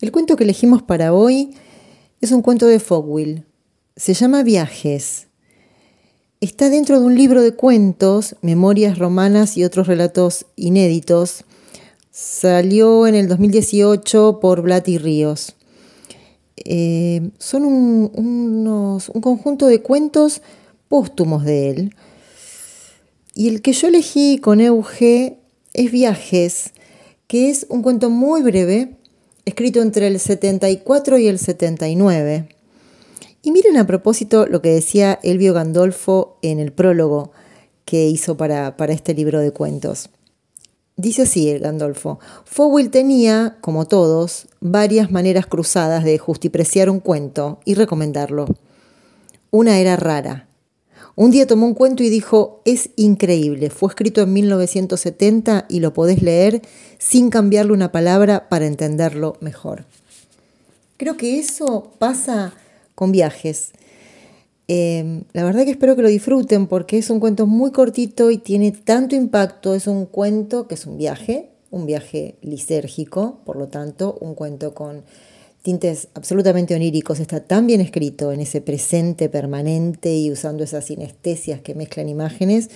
El cuento que elegimos para hoy es un cuento de Fogwill. Se llama Viajes. Está dentro de un libro de cuentos, Memorias Romanas y otros relatos inéditos. Salió en el 2018 por Blatty Ríos. Eh, son un, un conjunto de cuentos póstumos de él. Y el que yo elegí con Euge es Viajes, que es un cuento muy breve, escrito entre el 74 y el 79. Y miren a propósito lo que decía Elvio Gandolfo en el prólogo que hizo para, este libro de cuentos. Dice así el Gandolfo, Fowell tenía, como todos, varias maneras cruzadas de justipreciar un cuento y recomendarlo. Una era rara, un día tomó un cuento y dijo, es increíble, fue escrito en 1970 y lo podés leer sin cambiarle una palabra para entenderlo mejor. Creo que eso pasa con viajes. Em, la verdad que espero que lo disfruten porque es un cuento muy cortito y tiene tanto impacto. Es un cuento que es un viaje, un viaje lisérgico, por lo tanto, un cuento con tintes absolutamente oníricos, está tan bien escrito en ese presente permanente y usando esas sinestesias que mezclan imágenes,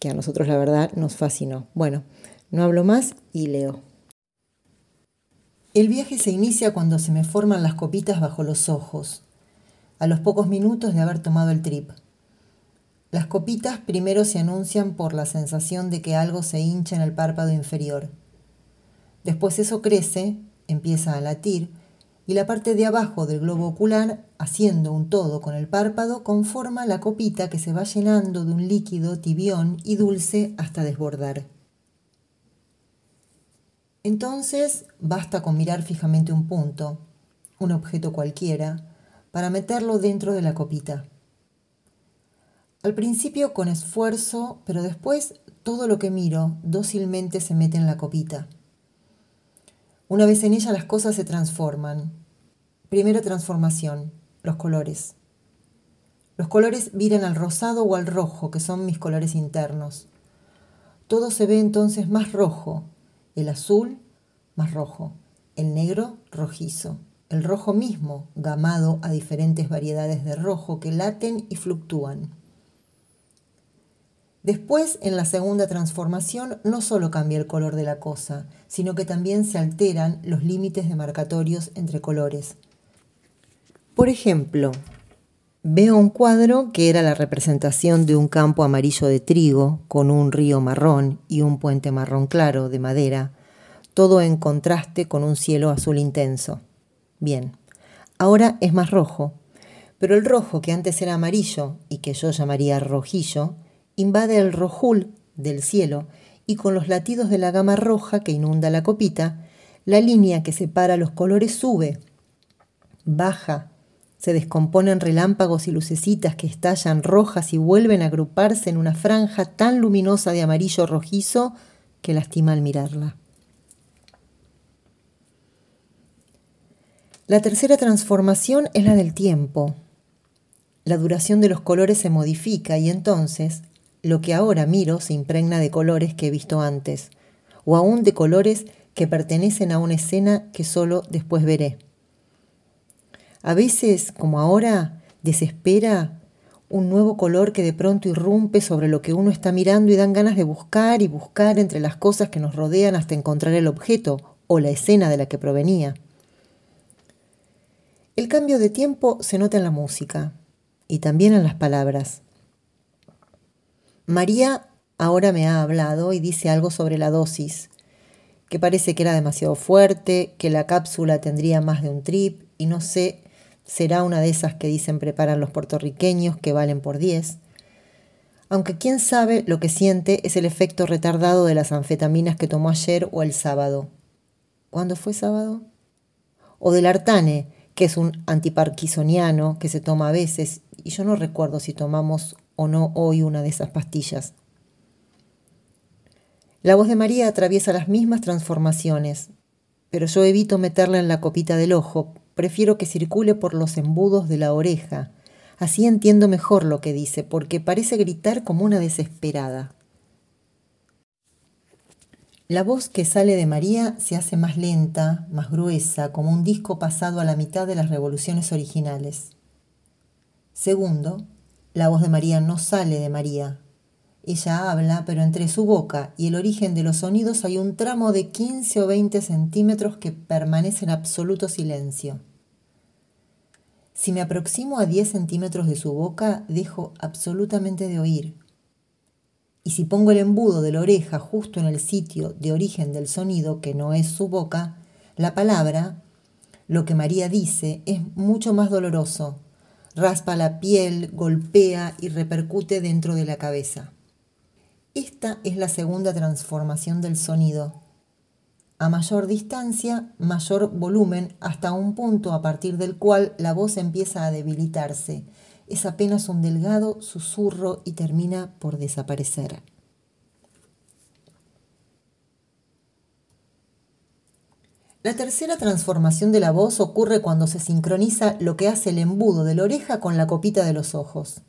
que a nosotros la verdad nos fascinó. Bueno, no hablo más y leo. El viaje se inicia cuando se me forman las copitas bajo los ojos, a los pocos minutos de haber tomado el trip. Las copitas primero se anuncian por la sensación de que algo se hincha en el párpado inferior. Después eso crece, empieza a latir, y la parte de abajo del globo ocular, haciendo un todo con el párpado, conforma la copita que se va llenando de un líquido tibión y dulce hasta desbordar. Entonces basta con mirar fijamente un punto, un objeto cualquiera, para meterlo dentro de la copita. Al principio con esfuerzo, pero después todo lo que miro dócilmente se mete en la copita. Una vez en ella las cosas se transforman. Primera transformación, los colores. Los colores viran al rosado o al rojo, que son mis colores internos. Todo se ve entonces más rojo, el azul más rojo, el negro rojizo, el rojo mismo gamado a diferentes variedades de rojo que laten y fluctúan. Después, en la segunda transformación, no solo cambia el color de la cosa, sino que también se alteran los límites demarcatorios entre colores. Por ejemplo, veo un cuadro que era la representación de un campo amarillo de trigo con un río marrón y un puente marrón claro de madera, todo en contraste con un cielo azul intenso. Bien, ahora es más rojo, pero el rojo que antes era amarillo y que yo llamaría rojillo, invade el rojul del cielo y con los latidos de la gama roja que inunda la copita, la línea que separa los colores sube, baja, se descomponen relámpagos y lucecitas que estallan rojas y vuelven a agruparse en una franja tan luminosa de amarillo rojizo que lastima al mirarla. La tercera transformación es la del tiempo. La duración de los colores se modifica y entonces lo que ahora miro se impregna de colores que he visto antes, o aún de colores que pertenecen a una escena que solo después veré. A veces, como ahora, desespera un nuevo color que de pronto irrumpe sobre lo que uno está mirando y dan ganas de buscar y buscar entre las cosas que nos rodean hasta encontrar el objeto o la escena de la que provenía. El cambio de tiempo se nota en la música y también en las palabras. María ahora me ha hablado y dice algo sobre la dosis, que parece que era demasiado fuerte, que la cápsula tendría más de un trip y no sé, será una de esas que dicen preparan los puertorriqueños que valen por 10. Aunque quién sabe lo que siente es el efecto retardado de las anfetaminas que tomó ayer o el sábado. ¿Cuándo fue sábado? O del artane, que es un antiparquisoniano que se toma a veces, y yo no recuerdo si tomamos o no hoy una de esas pastillas. La voz de María atraviesa las mismas transformaciones, pero yo evito meterla en la copita del ojo, prefiero que circule por los embudos de la oreja, así entiendo mejor lo que dice, porque parece gritar como una desesperada. La voz que sale de María se hace más lenta, más gruesa, como un disco pasado a la mitad de las revoluciones originales. Segundo, la voz de María no sale de María. Ella habla, pero entre su boca y el origen de los sonidos hay un tramo de 15 o 20 centímetros que permanece en absoluto silencio. Si me aproximo a 10 centímetros de su boca, dejo absolutamente de oír. Y si pongo el embudo de la oreja justo en el sitio de origen del sonido, que no es su boca, la palabra, lo que María dice, es mucho más doloroso. Raspa la piel, golpea y repercute dentro de la cabeza. Esta es la segunda transformación del sonido. A mayor distancia, mayor volumen, hasta un punto a partir del cual la voz empieza a debilitarse es apenas un delgado susurro y termina por desaparecer. La tercera transformación de la voz ocurre cuando se sincroniza lo que hace el embudo de la oreja con la copita de los ojos.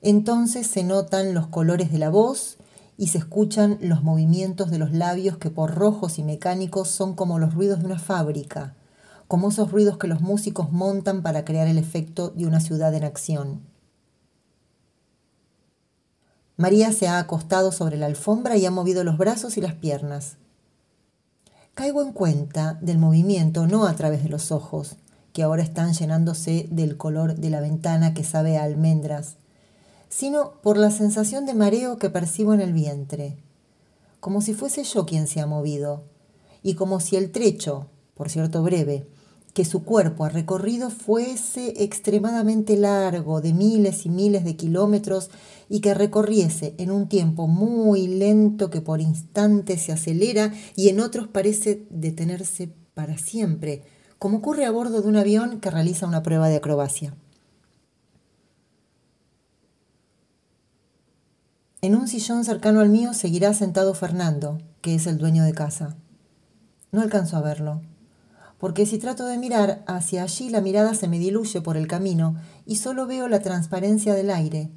Entonces se notan los colores de la voz y se escuchan los movimientos de los labios que por rojos y mecánicos son como los ruidos de una fábrica, como esos ruidos que los músicos montan para crear el efecto de una ciudad en acción. María se ha acostado sobre la alfombra y ha movido los brazos y las piernas. Caigo en cuenta del movimiento no a través de los ojos, que ahora están llenándose del color de la ventana que sabe a almendras, sino por la sensación de mareo que percibo en el vientre, como si fuese yo quien se ha movido, y como si el trecho, por cierto breve, que su cuerpo ha recorrido fuese extremadamente largo, de miles y miles de kilómetros, y que recorriese en un tiempo muy lento que por instantes se acelera y en otros parece detenerse para siempre, como ocurre a bordo de un avión que realiza una prueba de acrobacia. En un sillón cercano al mío seguirá sentado Fernando, que es el dueño de casa. No alcanzo a verlo porque si trato de mirar hacia allí la mirada se me diluye por el camino y solo veo la transparencia del aire,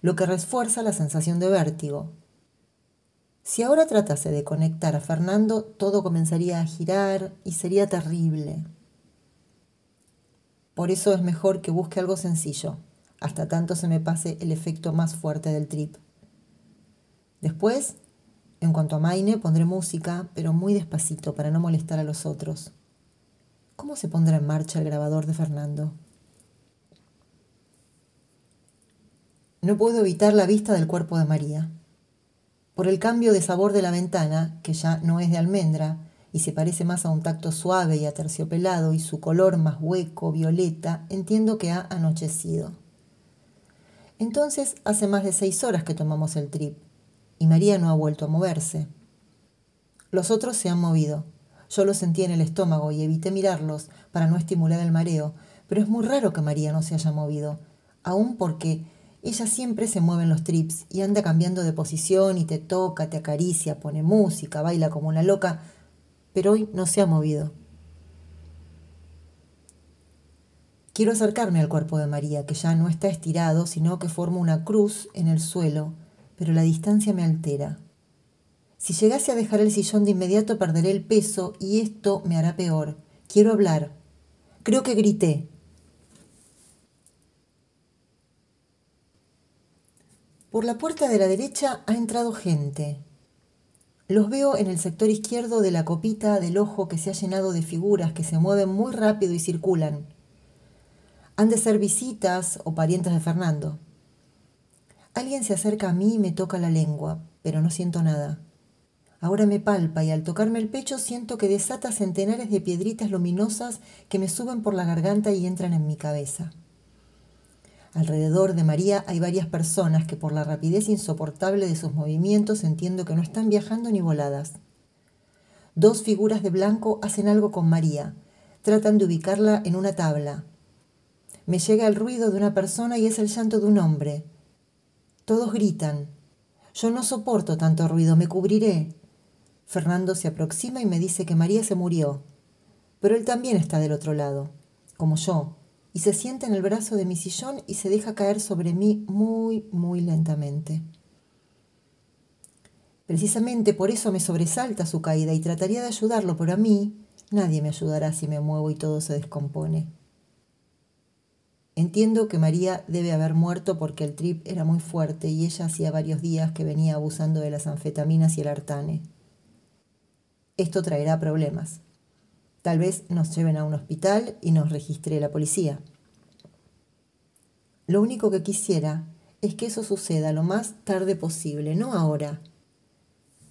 lo que refuerza la sensación de vértigo. Si ahora tratase de conectar a Fernando, todo comenzaría a girar y sería terrible. Por eso es mejor que busque algo sencillo, hasta tanto se me pase el efecto más fuerte del trip. Después, en cuanto a Maine, pondré música, pero muy despacito para no molestar a los otros. ¿Cómo se pondrá en marcha el grabador de Fernando? No puedo evitar la vista del cuerpo de María. Por el cambio de sabor de la ventana, que ya no es de almendra y se parece más a un tacto suave y aterciopelado y su color más hueco, violeta, entiendo que ha anochecido. Entonces hace más de seis horas que tomamos el trip y María no ha vuelto a moverse. Los otros se han movido yo los sentí en el estómago y evité mirarlos para no estimular el mareo, pero es muy raro que María no se haya movido, aun porque ella siempre se mueve en los trips y anda cambiando de posición y te toca, te acaricia, pone música, baila como una loca, pero hoy no se ha movido. Quiero acercarme al cuerpo de María, que ya no está estirado, sino que forma una cruz en el suelo, pero la distancia me altera. Si llegase a dejar el sillón de inmediato perderé el peso y esto me hará peor. Quiero hablar. Creo que grité. Por la puerta de la derecha ha entrado gente. Los veo en el sector izquierdo de la copita del ojo que se ha llenado de figuras que se mueven muy rápido y circulan. Han de ser visitas o parientes de Fernando. Alguien se acerca a mí y me toca la lengua, pero no siento nada. Ahora me palpa y al tocarme el pecho siento que desata centenares de piedritas luminosas que me suben por la garganta y entran en mi cabeza. Alrededor de María hay varias personas que por la rapidez insoportable de sus movimientos entiendo que no están viajando ni voladas. Dos figuras de blanco hacen algo con María, tratan de ubicarla en una tabla. Me llega el ruido de una persona y es el llanto de un hombre. Todos gritan. Yo no soporto tanto ruido, me cubriré. Fernando se aproxima y me dice que María se murió, pero él también está del otro lado, como yo, y se sienta en el brazo de mi sillón y se deja caer sobre mí muy, muy lentamente. Precisamente por eso me sobresalta su caída y trataría de ayudarlo, pero a mí nadie me ayudará si me muevo y todo se descompone. Entiendo que María debe haber muerto porque el trip era muy fuerte y ella hacía varios días que venía abusando de las anfetaminas y el artane. Esto traerá problemas. Tal vez nos lleven a un hospital y nos registre la policía. Lo único que quisiera es que eso suceda lo más tarde posible, no ahora,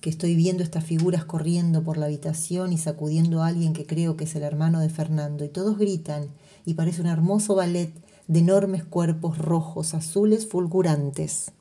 que estoy viendo estas figuras corriendo por la habitación y sacudiendo a alguien que creo que es el hermano de Fernando, y todos gritan, y parece un hermoso ballet de enormes cuerpos rojos, azules, fulgurantes.